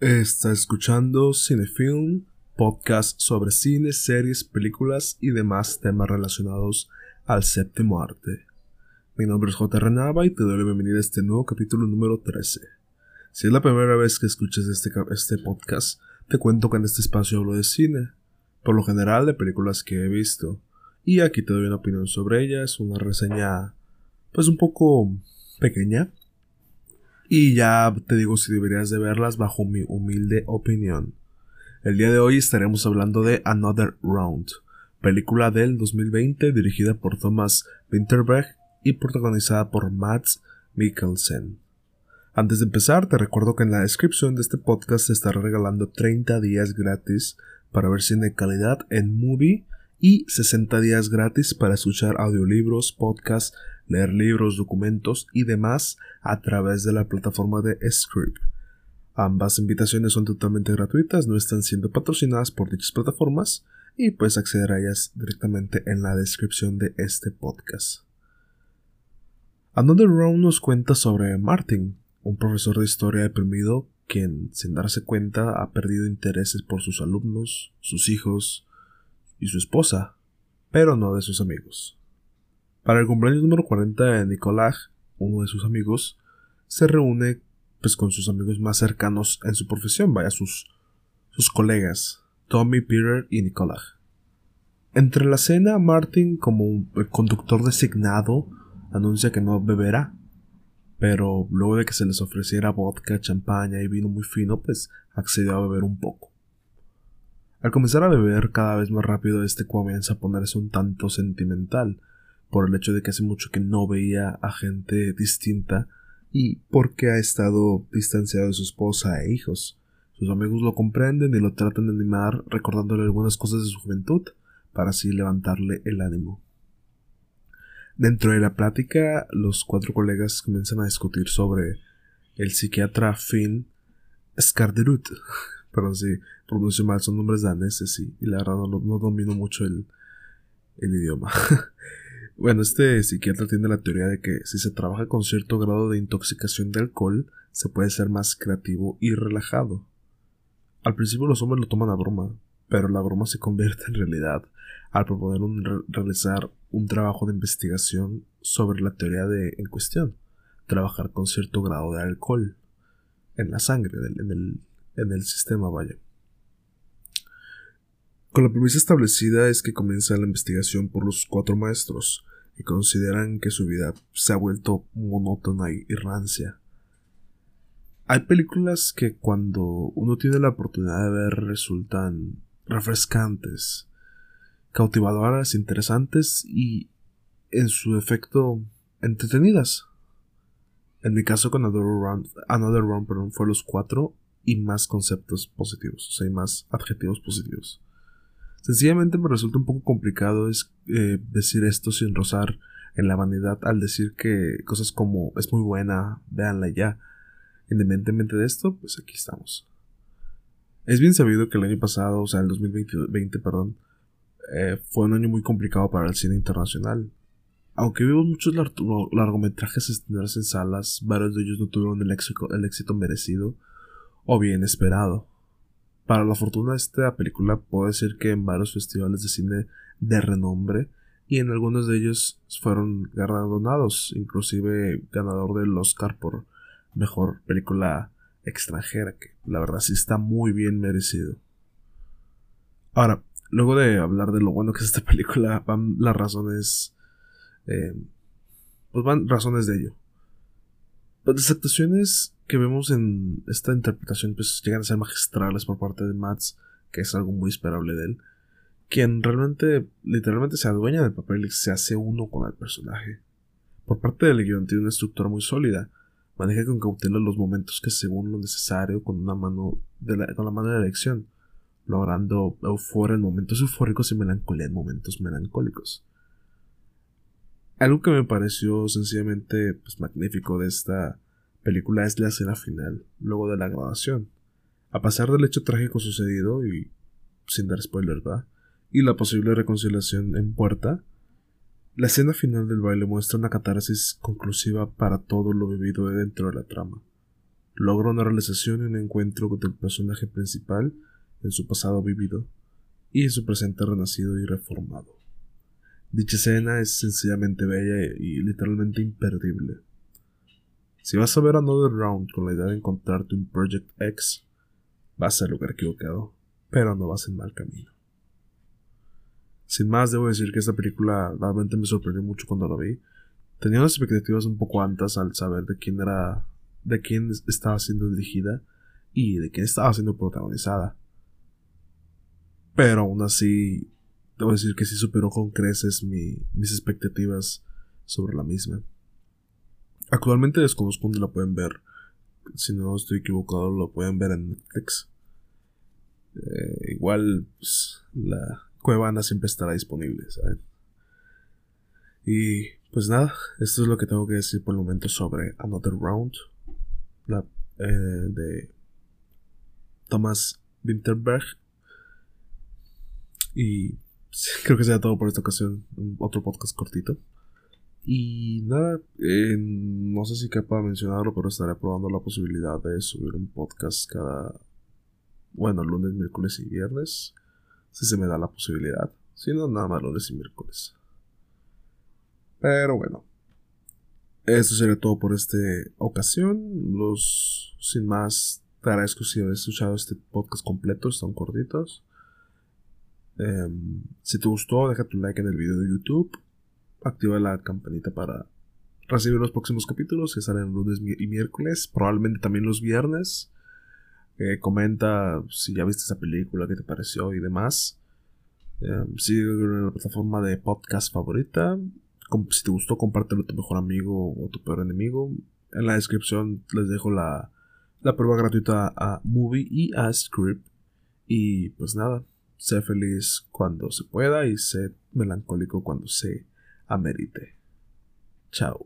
Está escuchando Cinefilm, podcast sobre cine, series, películas y demás temas relacionados al séptimo arte. Mi nombre es J. Renava y te doy la bienvenida a este nuevo capítulo número 13. Si es la primera vez que escuchas este, este podcast, te cuento que en este espacio hablo de cine, por lo general de películas que he visto, y aquí te doy una opinión sobre ellas, una reseña pues un poco pequeña, y ya te digo si deberías de verlas bajo mi humilde opinión. El día de hoy estaremos hablando de Another Round, película del 2020 dirigida por Thomas Winterberg y protagonizada por Mads Mikkelsen. Antes de empezar, te recuerdo que en la descripción de este podcast se estará regalando 30 días gratis para ver cine de calidad en Movie y 60 días gratis para escuchar audiolibros, podcasts, leer libros, documentos y demás a través de la plataforma de Script. Ambas invitaciones son totalmente gratuitas, no están siendo patrocinadas por dichas plataformas y puedes acceder a ellas directamente en la descripción de este podcast. Another Round nos cuenta sobre Martin, un profesor de historia deprimido quien, sin darse cuenta, ha perdido intereses por sus alumnos, sus hijos y su esposa, pero no de sus amigos. Para el cumpleaños número 40 de Nicolás, uno de sus amigos, se reúne pues con sus amigos más cercanos en su profesión, vaya sus, sus colegas, Tommy, Peter y Nicolás. Entre la cena, Martin, como el conductor designado, anuncia que no beberá, pero luego de que se les ofreciera vodka, champaña y vino muy fino, pues accedió a beber un poco. Al comenzar a beber cada vez más rápido, este comienza a ponerse un tanto sentimental, por el hecho de que hace mucho que no veía a gente distinta y porque ha estado distanciado de su esposa e hijos. Sus amigos lo comprenden y lo tratan de animar recordándole algunas cosas de su juventud para así levantarle el ánimo. Dentro de la plática, los cuatro colegas comienzan a discutir sobre el psiquiatra Finn Skarderud. Perdón si pronuncio mal, son nombres daneses y, y la verdad no, domino mucho el, el idioma. Bueno, este psiquiatra tiene la teoría de que si se trabaja con cierto grado de intoxicación de alcohol, se puede ser más creativo y relajado. Al principio los hombres lo toman a broma, pero la broma se convierte en realidad al proponer realizar un trabajo de investigación sobre la teoría de, en cuestión, trabajar con cierto grado de alcohol en la sangre, en el, en el sistema, vaya. Con la premisa establecida es que comienza la investigación por los cuatro maestros, que consideran que su vida se ha vuelto monótona y rancia. Hay películas que cuando uno tiene la oportunidad de ver resultan refrescantes, cautivadoras, interesantes y, en su efecto, entretenidas. En mi caso con Another Round, Another Round fue los cuatro y más conceptos positivos, o sea, y más adjetivos positivos. Sencillamente me resulta un poco complicado es, eh, decir esto sin rozar en la vanidad al decir que cosas como es muy buena, véanla ya. Independientemente de esto, pues aquí estamos. Es bien sabido que el año pasado, o sea, el 2020, perdón, eh, fue un año muy complicado para el cine internacional. Aunque vimos muchos largometrajes estrenarse en salas, varios de ellos no tuvieron el éxito, el éxito merecido o bien esperado. Para la fortuna de esta película puedo decir que en varios festivales de cine de renombre y en algunos de ellos fueron galardonados, inclusive ganador del Oscar por mejor película extranjera, que la verdad sí está muy bien merecido. Ahora, luego de hablar de lo bueno que es esta película, van las razones. Eh, pues van razones de ello. Las actuaciones que vemos en esta interpretación pues llegan a ser magistrales por parte de Mats, que es algo muy esperable de él, quien realmente, literalmente se adueña del papel y se hace uno con el personaje. Por parte del guion tiene una estructura muy sólida, maneja con cautela los momentos que según lo necesario con una mano de la, con la mano de la elección, logrando euforia en momentos eufóricos y melancolía en momentos melancólicos. Algo que me pareció sencillamente pues, magnífico de esta película es la escena final, luego de la grabación. A pesar del hecho trágico sucedido, y sin dar spoiler, ¿va? Y la posible reconciliación en puerta, la escena final del baile muestra una catarsis conclusiva para todo lo vivido dentro de la trama. logra una realización y un encuentro con el personaje principal en su pasado vivido y en su presente renacido y reformado. Dicha escena es sencillamente bella y literalmente imperdible. Si vas a ver Another Round con la idea de encontrarte un Project X, vas al lugar equivocado, pero no vas en mal camino. Sin más, debo decir que esta película realmente me sorprendió mucho cuando la vi. Tenía unas expectativas un poco altas al saber de quién era, de quién estaba siendo dirigida y de quién estaba siendo protagonizada. Pero aún así, debo decir que sí superó con creces mis expectativas sobre la misma. Actualmente desconozco dónde la pueden ver. Si no estoy equivocado, lo pueden ver en Netflix. Eh, igual, pues, la Cuevana siempre estará disponible, ¿saben? Y pues nada, esto es lo que tengo que decir por el momento sobre Another Round la, eh, de Thomas Winterberg. Y creo que sea todo por esta ocasión. Otro podcast cortito. Y nada, eh, no sé si capaz mencionarlo, pero estaré probando la posibilidad de subir un podcast cada, bueno, lunes, miércoles y viernes, si se me da la posibilidad. Si no, nada más lunes y miércoles. Pero bueno, eso sería todo por esta ocasión. Los, sin más, te agradezco si has escuchado este podcast completo, están cortitos. Em, si te gustó, deja tu like en el video de YouTube activa la campanita para recibir los próximos capítulos que salen lunes y miércoles, probablemente también los viernes. Eh, comenta si ya viste esa película, qué te pareció y demás. Eh, sigue en la plataforma de podcast favorita. si te gustó, compártelo a tu mejor amigo o tu peor enemigo. En la descripción les dejo la, la prueba gratuita a Movie y a Script. Y pues nada, sé feliz cuando se pueda y sé melancólico cuando se amerite. Chao.